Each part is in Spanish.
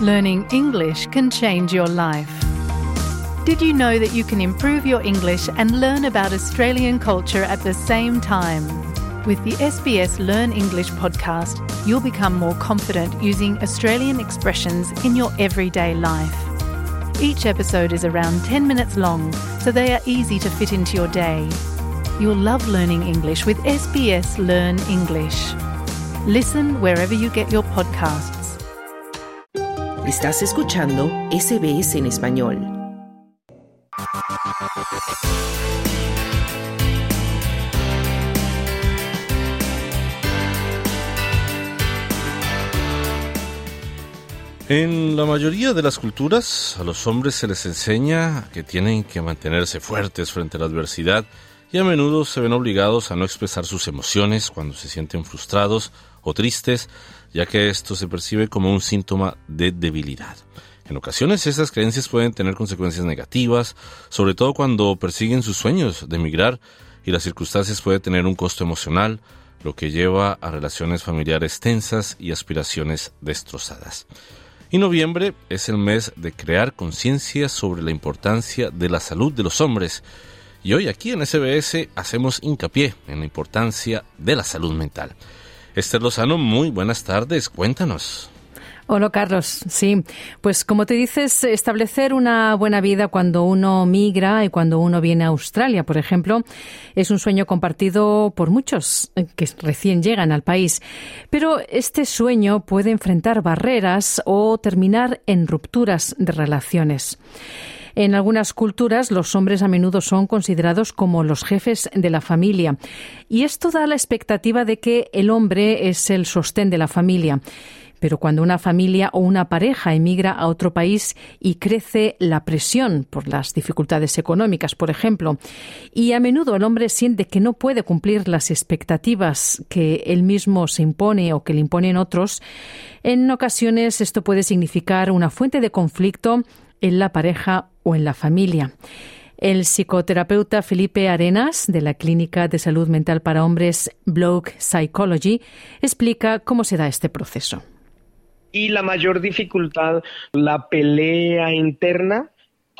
Learning English can change your life. Did you know that you can improve your English and learn about Australian culture at the same time? With the SBS Learn English podcast, you'll become more confident using Australian expressions in your everyday life. Each episode is around 10 minutes long, so they are easy to fit into your day. You'll love learning English with SBS Learn English. Listen wherever you get your podcasts. Estás escuchando SBS en español. En la mayoría de las culturas, a los hombres se les enseña que tienen que mantenerse fuertes frente a la adversidad y a menudo se ven obligados a no expresar sus emociones cuando se sienten frustrados o tristes, ya que esto se percibe como un síntoma de debilidad. En ocasiones estas creencias pueden tener consecuencias negativas, sobre todo cuando persiguen sus sueños de emigrar y las circunstancias pueden tener un costo emocional, lo que lleva a relaciones familiares tensas y aspiraciones destrozadas. Y noviembre es el mes de crear conciencia sobre la importancia de la salud de los hombres. Y hoy aquí en SBS hacemos hincapié en la importancia de la salud mental. Esther Lozano, muy buenas tardes, cuéntanos. Hola Carlos, sí, pues como te dices, establecer una buena vida cuando uno migra y cuando uno viene a Australia, por ejemplo, es un sueño compartido por muchos que recién llegan al país. Pero este sueño puede enfrentar barreras o terminar en rupturas de relaciones. En algunas culturas los hombres a menudo son considerados como los jefes de la familia y esto da la expectativa de que el hombre es el sostén de la familia. Pero cuando una familia o una pareja emigra a otro país y crece la presión por las dificultades económicas, por ejemplo, y a menudo el hombre siente que no puede cumplir las expectativas que él mismo se impone o que le imponen otros, en ocasiones esto puede significar una fuente de conflicto en la pareja o en la familia. El psicoterapeuta Felipe Arenas, de la Clínica de Salud Mental para Hombres Bloke Psychology, explica cómo se da este proceso. Y la mayor dificultad, la pelea interna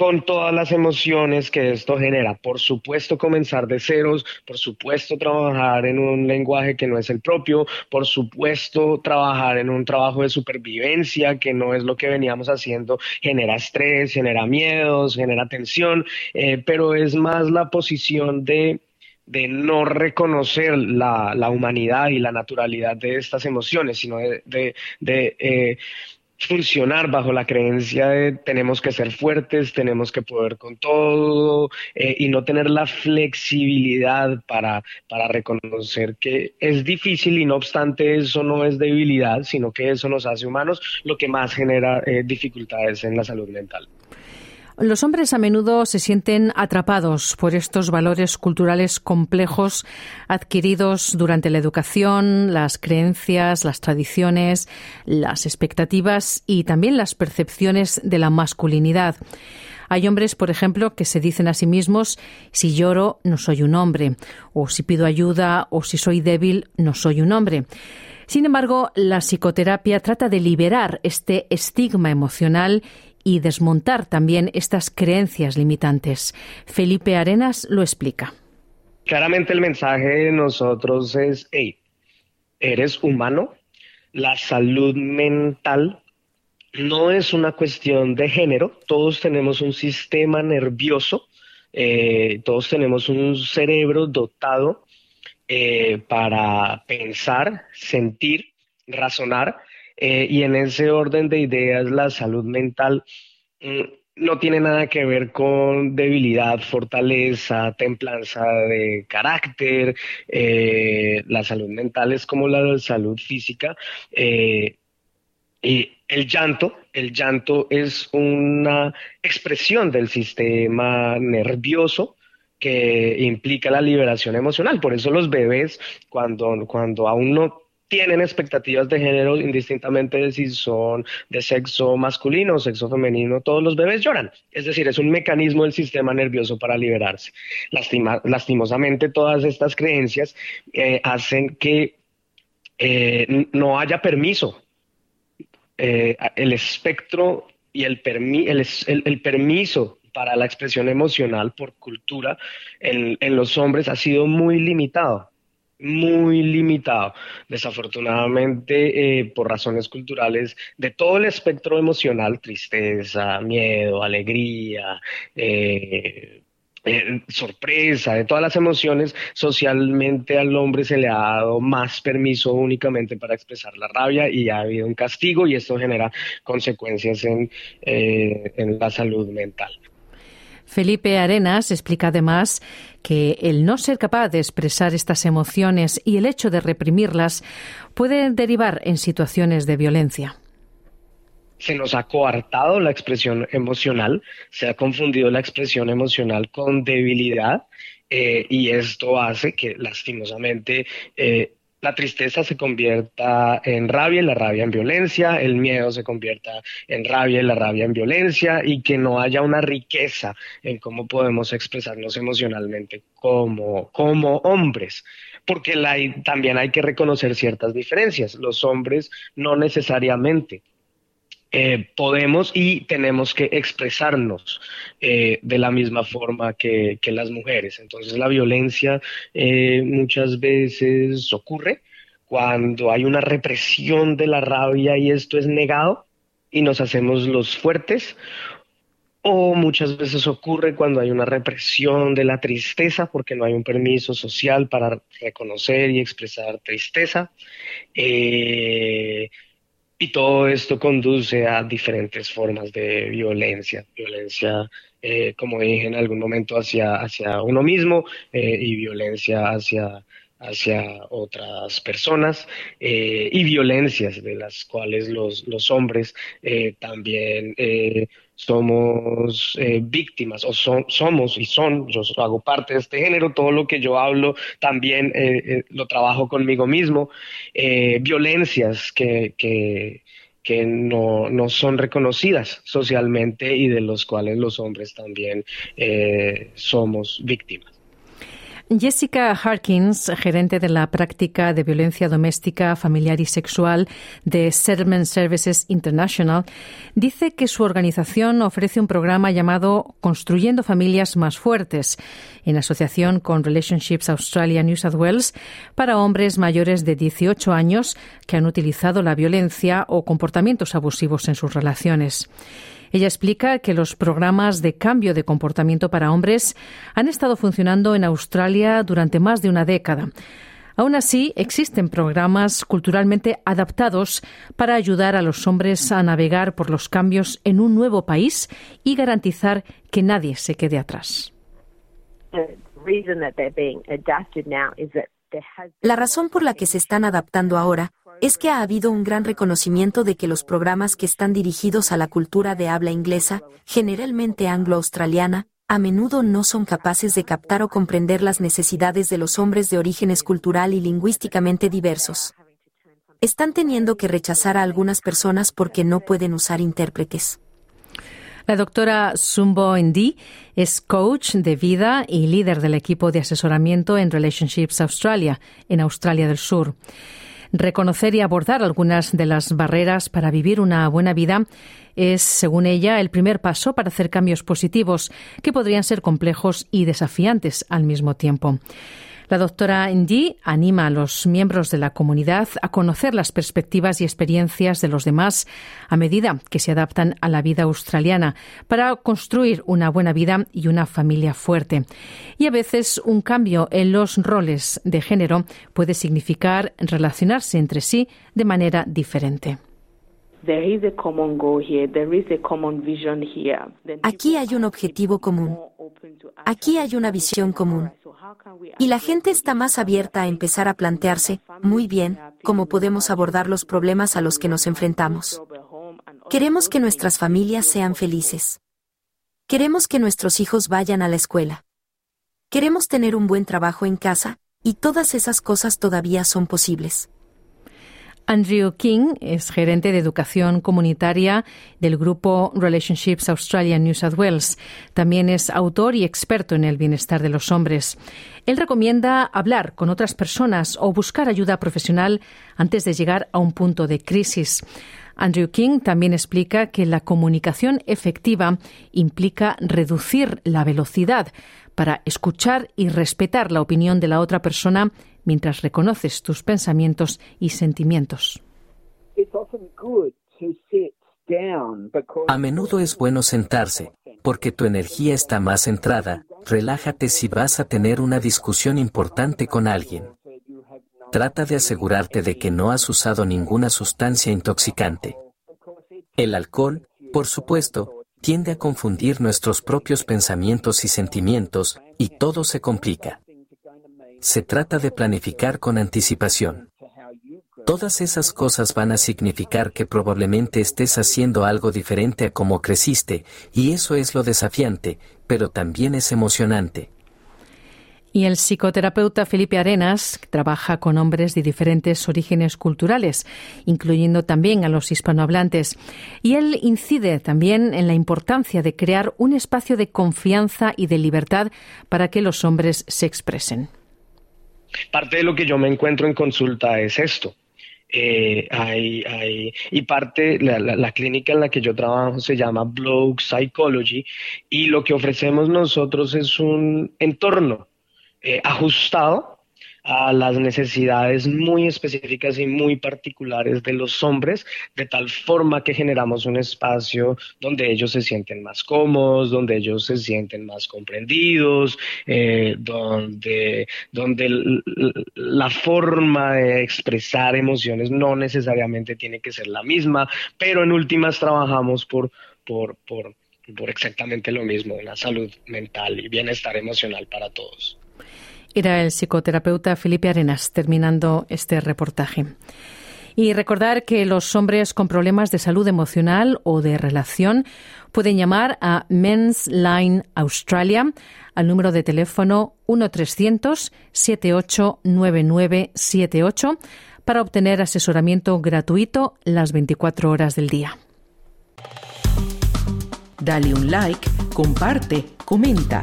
con todas las emociones que esto genera. Por supuesto, comenzar de ceros, por supuesto, trabajar en un lenguaje que no es el propio, por supuesto, trabajar en un trabajo de supervivencia que no es lo que veníamos haciendo, genera estrés, genera miedos, genera tensión, eh, pero es más la posición de no reconocer la, la, humanidad y la naturalidad de estas emociones, sino de eh, funcionar bajo la creencia de tenemos que ser fuertes, tenemos que poder con todo eh, y no tener la flexibilidad para, para reconocer que es difícil y no obstante eso no es debilidad, sino que eso nos hace humanos, lo que más genera eh, dificultades en la salud mental. Los hombres a menudo se sienten atrapados por estos valores culturales complejos adquiridos durante la educación, las creencias, las tradiciones, las expectativas y también las percepciones de la masculinidad. Hay hombres, por ejemplo, que se dicen a sí mismos si lloro no soy un hombre, o si pido ayuda o si soy débil no soy un hombre. Sin embargo, la psicoterapia trata de liberar este estigma emocional y desmontar también estas creencias limitantes. Felipe Arenas lo explica. Claramente el mensaje de nosotros es, hey, eres humano, la salud mental no es una cuestión de género, todos tenemos un sistema nervioso, eh, todos tenemos un cerebro dotado eh, para pensar, sentir, razonar, eh, y en ese orden de ideas, la salud mental mm, no tiene nada que ver con debilidad, fortaleza, templanza de carácter. Eh, la salud mental es como la salud física. Eh, y el llanto, el llanto es una expresión del sistema nervioso que implica la liberación emocional. Por eso los bebés, cuando, cuando aún no tienen expectativas de género indistintamente de si son de sexo masculino o sexo femenino, todos los bebés lloran. Es decir, es un mecanismo del sistema nervioso para liberarse. lastimosamente, todas estas creencias eh, hacen que eh, no haya permiso eh, el espectro y el, el, permiso para la expresión emocional por cultura en, los hombres ha sido muy limitado, muy limitado. Desafortunadamente, eh, por razones culturales, de todo el espectro emocional, tristeza, miedo, alegría, eh, eh, sorpresa, de todas las emociones, socialmente al hombre se le ha dado más permiso únicamente para expresar la rabia y ha habido un castigo y esto genera consecuencias en, eh, en la salud mental. Felipe Arenas explica además que el no ser capaz de expresar estas emociones y el hecho de reprimirlas puede derivar en situaciones de violencia. Se nos ha coartado la expresión emocional, se ha confundido la expresión emocional con debilidad eh, y esto hace que lastimosamente eh, la tristeza se convierta en rabia y la rabia en violencia, el miedo se convierta en rabia y la rabia en violencia y que no haya una riqueza en cómo podemos expresarnos emocionalmente como, como hombres porque también hay que reconocer ciertas diferencias. Los hombres no necesariamente eh, podemos y tenemos que expresarnos eh, de la misma forma que, las mujeres. Entonces la violencia eh, muchas veces ocurre cuando hay una represión de la rabia y esto es negado y nos hacemos los fuertes. O muchas veces ocurre cuando hay una represión de la tristeza porque no hay un permiso social para reconocer y expresar tristeza. Y todo esto conduce a diferentes formas de violencia, violencia, eh, como dije en algún momento, hacia, hacia uno mismo eh, y violencia hacia, hacia otras personas eh, y violencias de las cuales los, hombres también somos eh, víctimas o somos y son, yo hago parte de este género, todo lo que yo hablo también eh, eh, lo trabajo conmigo mismo, violencias que, que, que no, no, son reconocidas socialmente y de los cuales los hombres también somos víctimas. Jessica Harkins, gerente de la práctica de violencia doméstica, familiar y sexual de Settlement Services International, dice que su organización ofrece un programa llamado Construyendo Familias Más Fuertes, en asociación con Relationships Australia New South Wales, para hombres mayores de 18 años que han utilizado la violencia o comportamientos abusivos en sus relaciones. Ella explica que los programas de cambio de comportamiento para hombres han estado funcionando en Australia durante más de una década. Aún así, existen programas culturalmente adaptados para ayudar a los hombres a navegar por los cambios en un nuevo país y garantizar que nadie se quede atrás. La razón por la que se están adaptando ahora es que ha habido un gran reconocimiento de que los programas que están dirigidos a la cultura de habla inglesa, generalmente anglo-australiana, a menudo no son capaces de captar o comprender las necesidades de los hombres de orígenes cultural y lingüísticamente diversos. Están teniendo que rechazar a algunas personas porque no pueden usar intérpretes. La doctora Sumbo Ndi es coach de vida y líder del equipo de asesoramiento en Relationships Australia, en Australia del Sur. Reconocer y abordar algunas de las barreras para vivir una buena vida es, según ella, el primer paso para hacer cambios positivos que podrían ser complejos y desafiantes al mismo tiempo. La doctora Ndi anima a los miembros de la comunidad a conocer las perspectivas y experiencias de los demás a medida que se adaptan a la vida australiana para construir una buena vida y una familia fuerte. Y a veces un cambio en los roles de género puede significar relacionarse entre sí de manera diferente. Aquí hay un objetivo común. Aquí hay una visión común. Y la gente está más abierta a empezar a plantearse, muy bien, cómo podemos abordar los problemas a los que nos enfrentamos. Queremos que nuestras familias sean felices. Queremos que nuestros hijos vayan a la escuela. Queremos tener un buen trabajo en casa, y todas esas cosas todavía son posibles. Andrew King es gerente de educación comunitaria del grupo Relationships Australia New South Wales. También es autor y experto en el bienestar de los hombres. Él recomienda hablar con otras personas o buscar ayuda profesional antes de llegar a un punto de crisis. Andrew King también explica que la comunicación efectiva implica reducir la velocidad para escuchar y respetar la opinión de la otra persona mientras reconoces tus pensamientos y sentimientos. A menudo es bueno sentarse, porque tu energía está más centrada. Relájate si vas a tener una discusión importante con alguien. Trata de asegurarte de que no has usado ninguna sustancia intoxicante. El alcohol, por supuesto, tiende a confundir nuestros propios pensamientos y sentimientos, y todo se complica. Se trata de planificar con anticipación. Todas esas cosas van a significar que probablemente estés haciendo algo diferente a como creciste, y eso es lo desafiante, pero también es emocionante. Y el psicoterapeuta Felipe Arenas trabaja con hombres de diferentes orígenes culturales, incluyendo también a los hispanohablantes. Y él incide también en la importancia de crear un espacio de confianza y de libertad para que los hombres se expresen. Parte de lo que yo me encuentro en consulta es esto. Eh, y parte, la, clínica en la que yo trabajo se llama Blog Psychology y lo que ofrecemos nosotros es un entorno eh, ajustado a las necesidades muy específicas y muy particulares de los hombres, de tal forma que generamos un espacio donde ellos se sienten más cómodos, donde ellos se sienten más comprendidos, eh, donde, donde la forma de expresar emociones no necesariamente tiene que ser la misma, pero en últimas trabajamos por, por, por, por exactamente lo mismo, una salud mental y bienestar emocional para todos. Era el psicoterapeuta Felipe Arenas terminando este reportaje. Y recordar que los hombres con problemas de salud emocional o de relación pueden llamar a Men's Line Australia al número de teléfono 1-300-789978 para obtener asesoramiento gratuito las 24 horas del día. Dale un like, comparte, comenta.